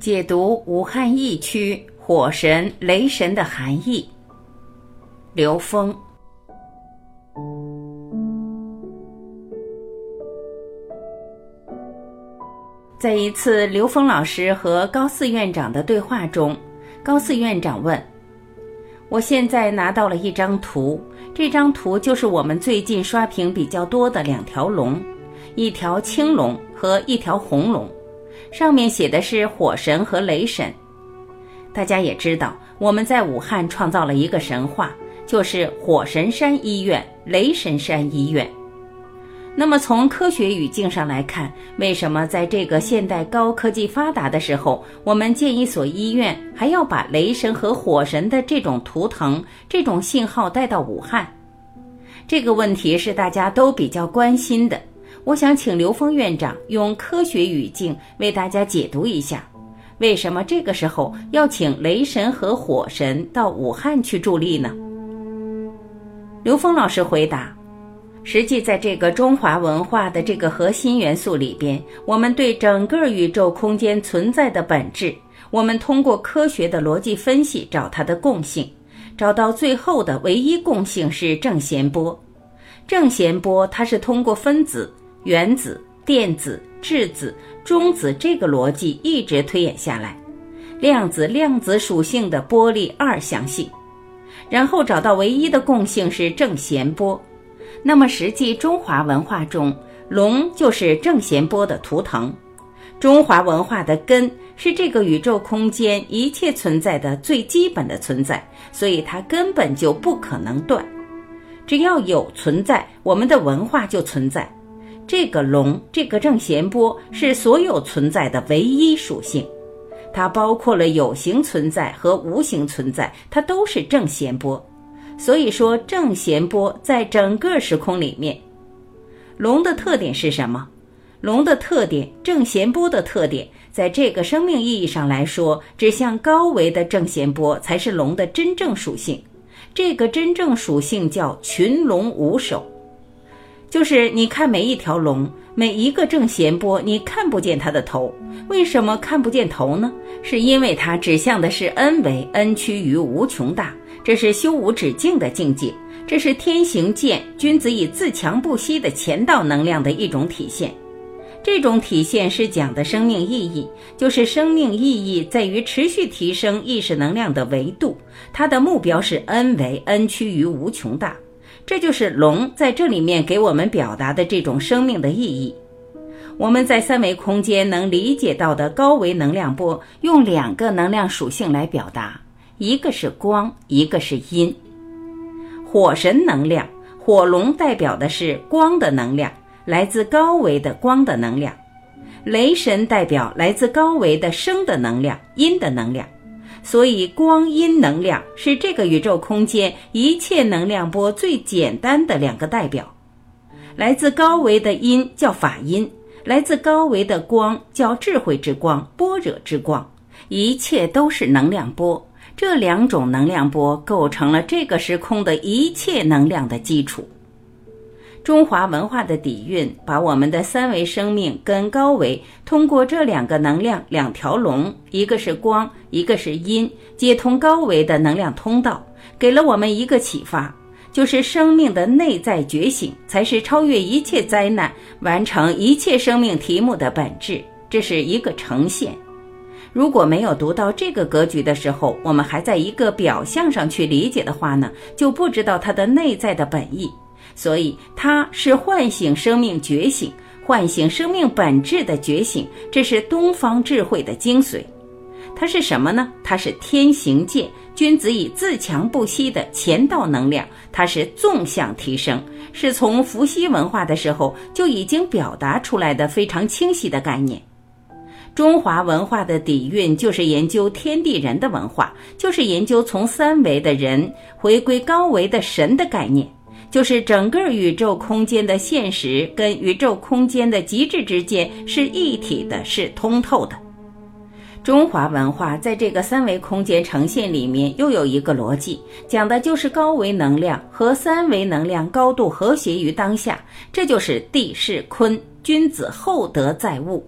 解读武汉疫区火神、雷神的含义。刘峰，在一次刘峰老师和高四院长的对话中，高四院长问：“我现在拿到了一张图，这张图就是我们最近刷屏比较多的两条龙，一条青龙和一条红龙。”上面写的是火神和雷神，大家也知道，我们在武汉创造了一个神话，就是火神山医院、雷神山医院。那么从科学语境上来看，为什么在这个现代高科技发达的时候，我们建一所医院还要把雷神和火神的这种图腾、这种信号带到武汉？这个问题是大家都比较关心的。我想请刘峰院长用科学语境为大家解读一下，为什么这个时候要请雷神和火神到武汉去助力呢？刘峰老师回答：实际在这个中华文化的这个核心元素里边，我们对整个宇宙空间存在的本质，我们通过科学的逻辑分析找它的共性，找到最后的唯一共性是正弦波。正弦波它是通过分子。原子、电子、质子、中子这个逻辑一直推演下来，量子、量子属性的波粒二象性，然后找到唯一的共性是正弦波。那么实际中华文化中，龙就是正弦波的图腾。中华文化的根是这个宇宙空间一切存在的最基本的存在，所以它根本就不可能断。只要有存在，我们的文化就存在。这个龙，这个正弦波是所有存在的唯一属性，它包括了有形存在和无形存在，它都是正弦波。所以说，正弦波在整个时空里面，龙的特点是什么？龙的特点，正弦波的特点，在这个生命意义上来说，指向高维的正弦波才是龙的真正属性。这个真正属性叫群龙无首。就是你看每一条龙，每一个正弦波，你看不见它的头。为什么看不见头呢？是因为它指向的是 n 维，n 趋于无穷大，这是修无止境的境界，这是天行健，君子以自强不息的前道能量的一种体现。这种体现是讲的生命意义，就是生命意义在于持续提升意识能量的维度，它的目标是 n 维，n 趋于无穷大。这就是龙在这里面给我们表达的这种生命的意义。我们在三维空间能理解到的高维能量波，用两个能量属性来表达，一个是光，一个是阴。火神能量，火龙代表的是光的能量，来自高维的光的能量；雷神代表来自高维的生的能量，阴的能量。所以，光阴能量是这个宇宙空间一切能量波最简单的两个代表。来自高维的阴叫法阴，来自高维的光叫智慧之光、般若之光。一切都是能量波，这两种能量波构成了这个时空的一切能量的基础。中华文化的底蕴，把我们的三维生命跟高维通过这两个能量两条龙，一个是光，一个是阴，接通高维的能量通道，给了我们一个启发，就是生命的内在觉醒才是超越一切灾难、完成一切生命题目的本质。这是一个呈现。如果没有读到这个格局的时候，我们还在一个表象上去理解的话呢，就不知道它的内在的本意。所以，它是唤醒生命觉醒、唤醒生命本质的觉醒，这是东方智慧的精髓。它是什么呢？它是天行健，君子以自强不息的乾道能量。它是纵向提升，是从伏羲文化的时候就已经表达出来的非常清晰的概念。中华文化的底蕴就是研究天地人的文化，就是研究从三维的人回归高维的神的概念。就是整个宇宙空间的现实跟宇宙空间的极致之间是一体的，是通透的。中华文化在这个三维空间呈现里面又有一个逻辑，讲的就是高维能量和三维能量高度和谐于当下，这就是地势坤君子厚德载物。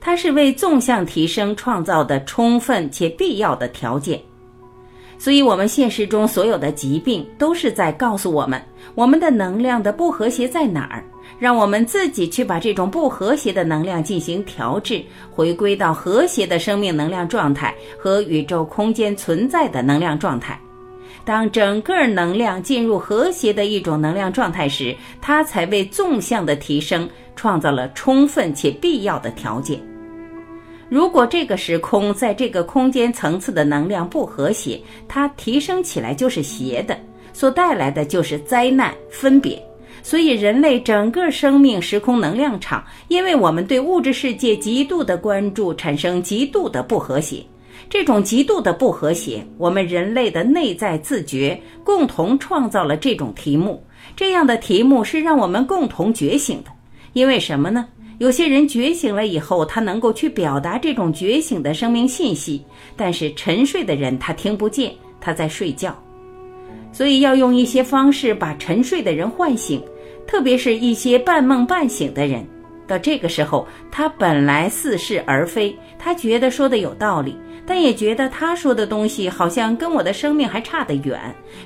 它是为纵向提升创造的充分且必要的条件。所以，我们现实中所有的疾病都是在告诉我们，我们的能量的不和谐在哪儿，让我们自己去把这种不和谐的能量进行调制，回归到和谐的生命能量状态和宇宙空间存在的能量状态。当整个能量进入和谐的一种能量状态时，它才为纵向的提升创造了充分且必要的条件。如果这个时空在这个空间层次的能量不和谐，它提升起来就是邪的，所带来的就是灾难、分别。所以，人类整个生命时空能量场，因为我们对物质世界极度的关注，产生极度的不和谐。这种极度的不和谐，我们人类的内在自觉共同创造了这种题目。这样的题目是让我们共同觉醒的。因为什么呢？有些人觉醒了以后，他能够去表达这种觉醒的生命信息，但是沉睡的人他听不见，他在睡觉，所以要用一些方式把沉睡的人唤醒，特别是一些半梦半醒的人。到这个时候，他本来似是而非，他觉得说的有道理，但也觉得他说的东西好像跟我的生命还差得远，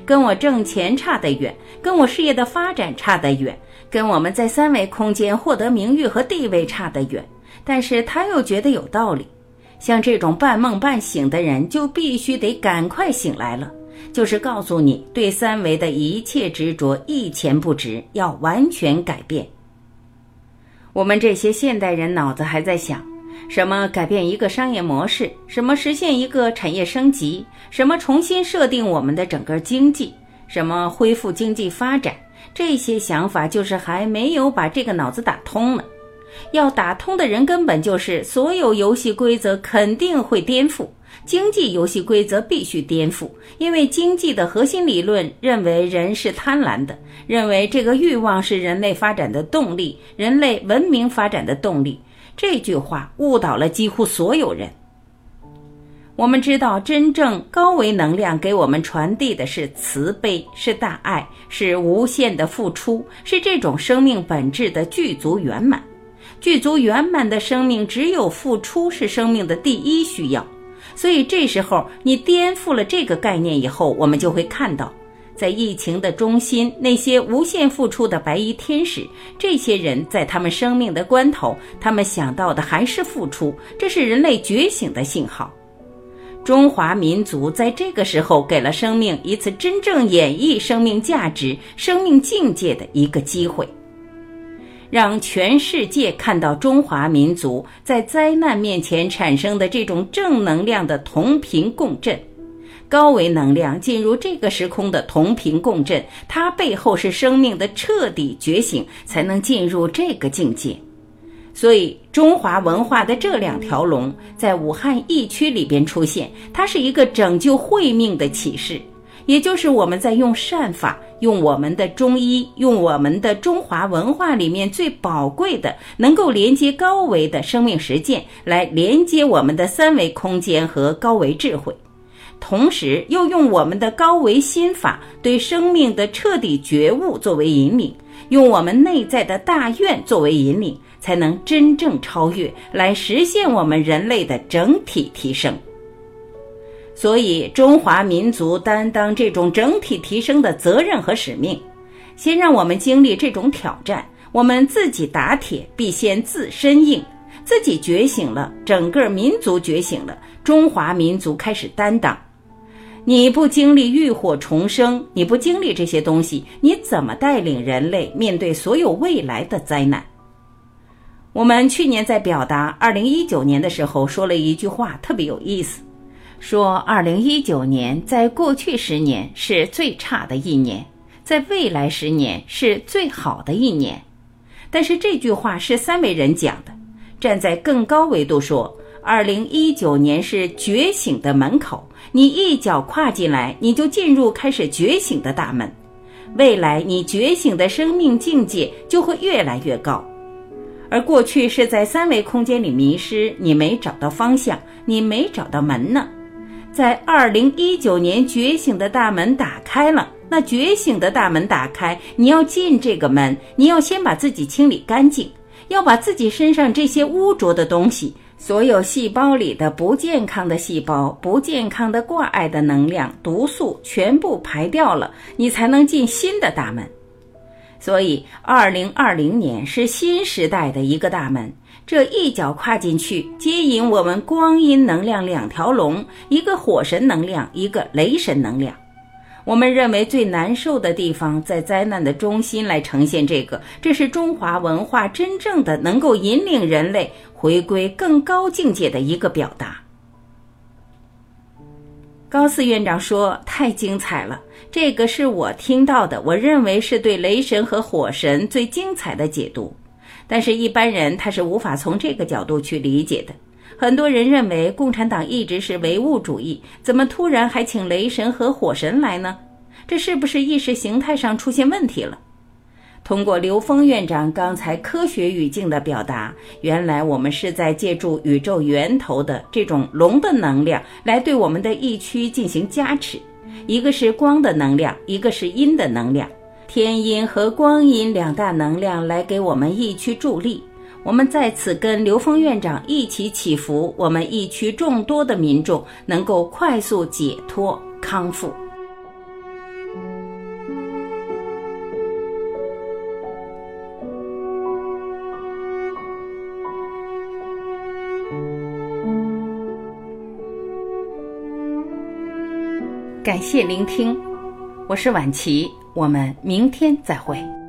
跟我挣钱差得远，跟我事业的发展差得远。跟我们在三维空间获得名誉和地位差得远，但是他又觉得有道理。像这种半梦半醒的人，就必须得赶快醒来了，就是告诉你，对三维的一切执着一钱不值，要完全改变。我们这些现代人脑子还在想，什么改变一个商业模式，什么实现一个产业升级，什么重新设定我们的整个经济，什么恢复经济发展。这些想法就是还没有把这个脑子打通呢。要打通的人，根本就是所有游戏规则肯定会颠覆，经济游戏规则必须颠覆，因为经济的核心理论认为人是贪婪的，认为这个欲望是人类发展的动力，人类文明发展的动力。这句话误导了几乎所有人。我们知道，真正高维能量给我们传递的是慈悲，是大爱，是无限的付出，是这种生命本质的具足圆满。具足圆满的生命，只有付出是生命的第一需要。所以，这时候你颠覆了这个概念以后，我们就会看到，在疫情的中心，那些无限付出的白衣天使，这些人在他们生命的关头，他们想到的还是付出，这是人类觉醒的信号。中华民族在这个时候给了生命一次真正演绎生命价值、生命境界的一个机会，让全世界看到中华民族在灾难面前产生的这种正能量的同频共振，高维能量进入这个时空的同频共振，它背后是生命的彻底觉醒，才能进入这个境界。所以，中华文化的这两条龙在武汉疫区里边出现，它是一个拯救慧命的启示，也就是我们在用善法，用我们的中医，用我们的中华文化里面最宝贵的，能够连接高维的生命实践，来连接我们的三维空间和高维智慧，同时又用我们的高维心法对生命的彻底觉悟作为引领，用我们内在的大愿作为引领。才能真正超越，来实现我们人类的整体提升。所以，中华民族担当这种整体提升的责任和使命。先让我们经历这种挑战，我们自己打铁必先自身硬，自己觉醒了，整个民族觉醒了，中华民族开始担当。你不经历浴火重生，你不经历这些东西，你怎么带领人类面对所有未来的灾难？我们去年在表达二零一九年的时候，说了一句话特别有意思，说二零一九年在过去十年是最差的一年，在未来十年是最好的一年。但是这句话是三维人讲的，站在更高维度说，二零一九年是觉醒的门口，你一脚跨进来，你就进入开始觉醒的大门，未来你觉醒的生命境界就会越来越高。而过去是在三维空间里迷失，你没找到方向，你没找到门呢。在二零一九年，觉醒的大门打开了。那觉醒的大门打开，你要进这个门，你要先把自己清理干净，要把自己身上这些污浊的东西所有细胞里的不健康的细胞、不健康的挂碍的能量、毒素全部排掉了，你才能进新的大门。所以，二零二零年是新时代的一个大门，这一脚跨进去，接引我们光阴能量两条龙，一个火神能量，一个雷神能量。我们认为最难受的地方，在灾难的中心来呈现这个，这是中华文化真正的能够引领人类回归更高境界的一个表达。高四院长说：“太精彩了，这个是我听到的，我认为是对雷神和火神最精彩的解读。但是，一般人他是无法从这个角度去理解的。很多人认为共产党一直是唯物主义，怎么突然还请雷神和火神来呢？这是不是意识形态上出现问题了？”通过刘峰院长刚才科学语境的表达，原来我们是在借助宇宙源头的这种龙的能量来对我们的疫区进行加持。一个是光的能量，一个是阴的能量，天阴和光阴两大能量来给我们疫区助力。我们在此跟刘峰院长一起祈福，我们疫区众多的民众能够快速解脱康复。感谢聆听，我是晚琪，我们明天再会。